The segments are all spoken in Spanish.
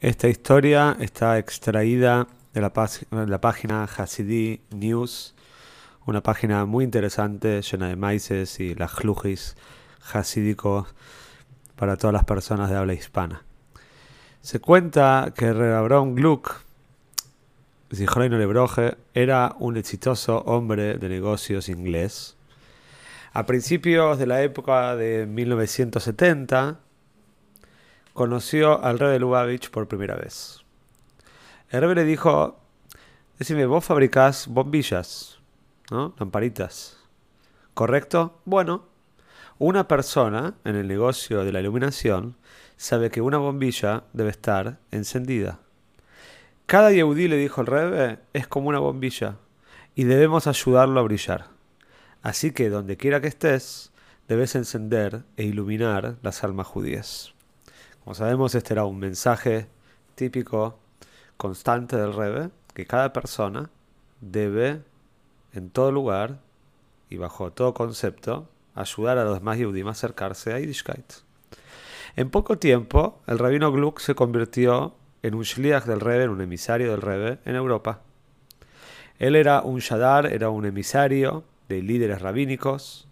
Esta historia está extraída de la, la página Hasidi News, una página muy interesante llena de maices y las lujis hasídicos para todas las personas de habla hispana. Se cuenta que Abraham Gluck, Zichreino Lebroje, era un exitoso hombre de negocios inglés. A principios de la época de 1970, conoció al rey de Lubavitch por primera vez. El rey le dijo, decime, vos fabricás bombillas, ¿no? Lamparitas. ¿Correcto? Bueno, una persona en el negocio de la iluminación sabe que una bombilla debe estar encendida. Cada Yehudí, le dijo el Rebe, es como una bombilla y debemos ayudarlo a brillar. Así que donde quiera que estés, debes encender e iluminar las almas judías. Como sabemos, este era un mensaje típico, constante del Rebe, que cada persona debe, en todo lugar y bajo todo concepto, ayudar a los demás Yehudim a acercarse a Yiddishkeit. En poco tiempo, el rabino Gluck se convirtió en un shliach del Rebe, en un emisario del Rebe en Europa. Él era un shadar, era un emisario de líderes rabínicos.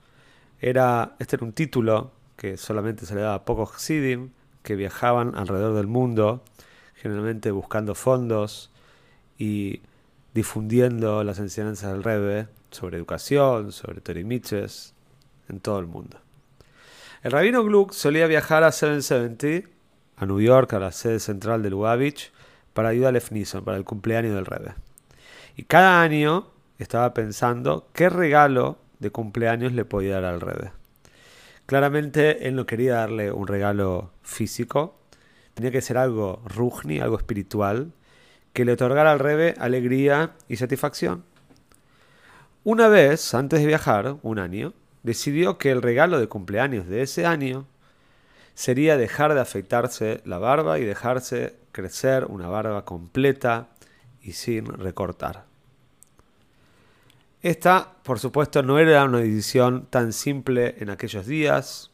Era, este era un título que solamente se le daba a pocos chassidim, que viajaban alrededor del mundo, generalmente buscando fondos y difundiendo las enseñanzas del Rebbe sobre educación, sobre Torimiches, en todo el mundo. El rabino Gluck solía viajar a 770, a New York, a la sede central de Lubavitch, para ayudar a Lefnison, para el cumpleaños del Rebbe. Y cada año estaba pensando qué regalo de cumpleaños le podía dar al Rebbe. Claramente él no quería darle un regalo físico, tenía que ser algo rujni, algo espiritual, que le otorgara al Rebe alegría y satisfacción. Una vez, antes de viajar, un año, decidió que el regalo de cumpleaños de ese año sería dejar de afeitarse la barba y dejarse crecer una barba completa y sin recortar. Esta, por supuesto, no era una decisión tan simple en aquellos días.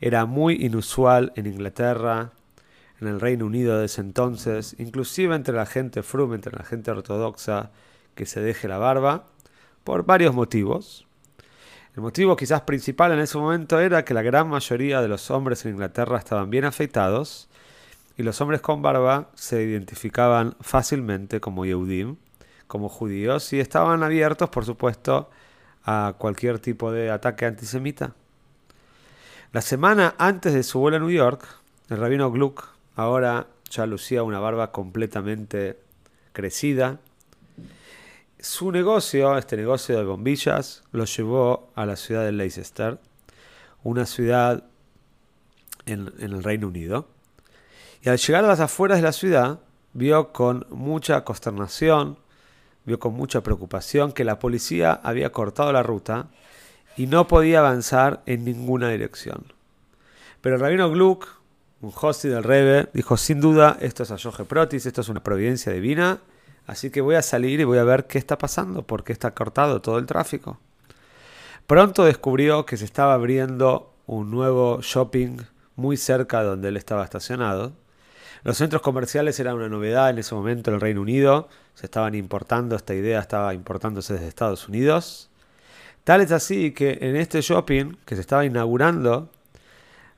Era muy inusual en Inglaterra, en el Reino Unido de ese entonces, inclusive entre la gente frum, entre la gente ortodoxa, que se deje la barba, por varios motivos. El motivo quizás principal en ese momento era que la gran mayoría de los hombres en Inglaterra estaban bien afeitados y los hombres con barba se identificaban fácilmente como Yehudim, como judíos y estaban abiertos, por supuesto, a cualquier tipo de ataque antisemita. La semana antes de su vuelo a New York, el rabino Gluck ahora ya lucía una barba completamente crecida. Su negocio, este negocio de bombillas, lo llevó a la ciudad de Leicester, una ciudad en, en el Reino Unido. Y al llegar a las afueras de la ciudad, vio con mucha consternación vio con mucha preocupación que la policía había cortado la ruta y no podía avanzar en ninguna dirección. Pero el rabino Gluck, un hosti del Rebe, dijo, sin duda, esto es Ayoge Protis, esto es una providencia divina, así que voy a salir y voy a ver qué está pasando, por qué está cortado todo el tráfico. Pronto descubrió que se estaba abriendo un nuevo shopping muy cerca de donde él estaba estacionado, los centros comerciales eran una novedad en ese momento en el Reino Unido, se estaban importando, esta idea estaba importándose desde Estados Unidos. Tal es así que en este shopping que se estaba inaugurando,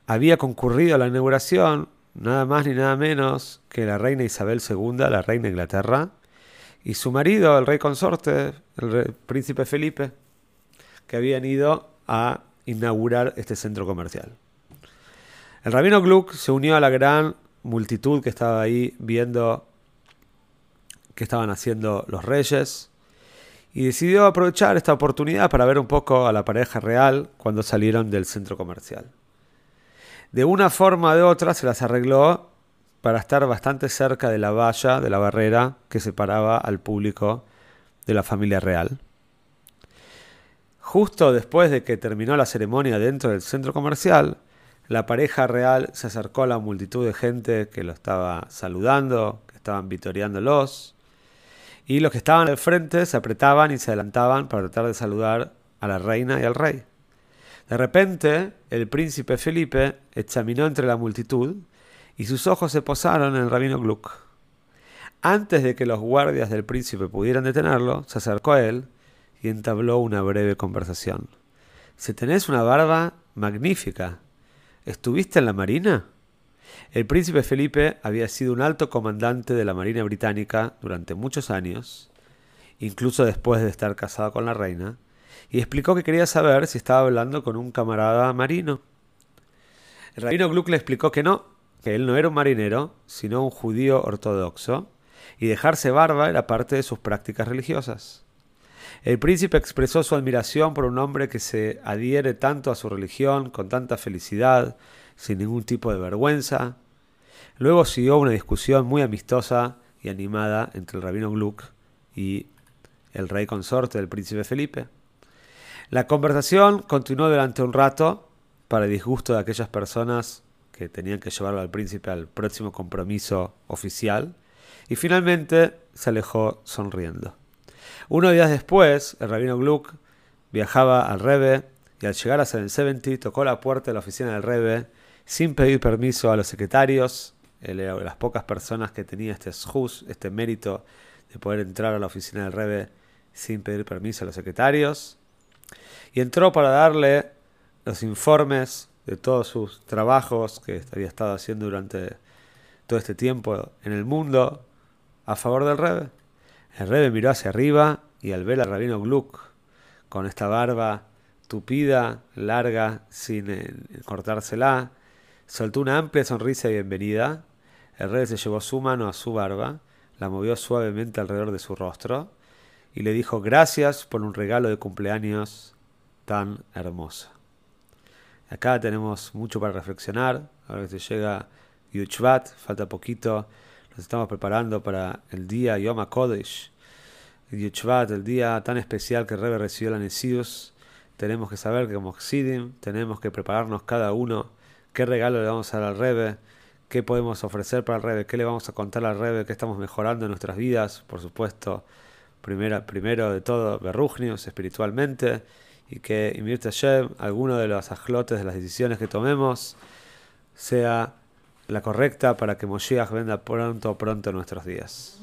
había concurrido a la inauguración nada más ni nada menos que la reina Isabel II, la reina de Inglaterra, y su marido, el rey consorte, el príncipe Felipe, que habían ido a inaugurar este centro comercial. El rabino Gluck se unió a la gran multitud que estaba ahí viendo qué estaban haciendo los reyes y decidió aprovechar esta oportunidad para ver un poco a la pareja real cuando salieron del centro comercial. De una forma o de otra se las arregló para estar bastante cerca de la valla, de la barrera que separaba al público de la familia real. Justo después de que terminó la ceremonia dentro del centro comercial, la pareja real se acercó a la multitud de gente que lo estaba saludando, que estaban vitoreándolos, y los que estaban al frente se apretaban y se adelantaban para tratar de saludar a la reina y al rey. De repente, el príncipe Felipe examinó entre la multitud y sus ojos se posaron en el rabino Gluck. Antes de que los guardias del príncipe pudieran detenerlo, se acercó a él y entabló una breve conversación. Si tenés una barba magnífica, ¿estuviste en la marina? El príncipe Felipe había sido un alto comandante de la Marina Británica durante muchos años, incluso después de estar casado con la reina, y explicó que quería saber si estaba hablando con un camarada marino. El rabino Gluck le explicó que no, que él no era un marinero, sino un judío ortodoxo, y dejarse barba era parte de sus prácticas religiosas. El príncipe expresó su admiración por un hombre que se adhiere tanto a su religión con tanta felicidad, sin ningún tipo de vergüenza. Luego siguió una discusión muy amistosa y animada entre el rabino Gluck y el rey consorte del príncipe Felipe. La conversación continuó durante un rato, para disgusto de aquellas personas que tenían que llevarlo al príncipe al próximo compromiso oficial, y finalmente se alejó sonriendo. Unos días después, el rabino Gluck viajaba al Rebe y al llegar a 770 tocó la puerta de la oficina del Rebe sin pedir permiso a los secretarios. Las pocas personas que tenía este este mérito de poder entrar a la oficina del Rebe sin pedir permiso a los secretarios. Y entró para darle los informes de todos sus trabajos que había estado haciendo durante todo este tiempo en el mundo a favor del Rebe. El Rebe miró hacia arriba y al ver al rabino Gluck con esta barba tupida, larga, sin eh, cortársela, soltó una amplia sonrisa de bienvenida. El Rebe se llevó su mano a su barba, la movió suavemente alrededor de su rostro y le dijo gracias por un regalo de cumpleaños tan hermoso. Acá tenemos mucho para reflexionar. Ahora que se llega Yuchvat, falta poquito nos estamos preparando para el día Yom HaKodesh, el Yuchvat, el día tan especial que el Rebbe recibió la Nesius. Tenemos que saber que como Xidim tenemos que prepararnos cada uno. Qué regalo le vamos a dar al Rebbe, qué podemos ofrecer para el Rebbe, qué le vamos a contar al Rebbe, qué estamos mejorando en nuestras vidas, por supuesto, primero, primero de todo, berrujnios espiritualmente, y que Imir Hashem, alguno de los ajlotes de las decisiones que tomemos, sea la correcta para que Moshiach venga pronto, pronto nuestros días.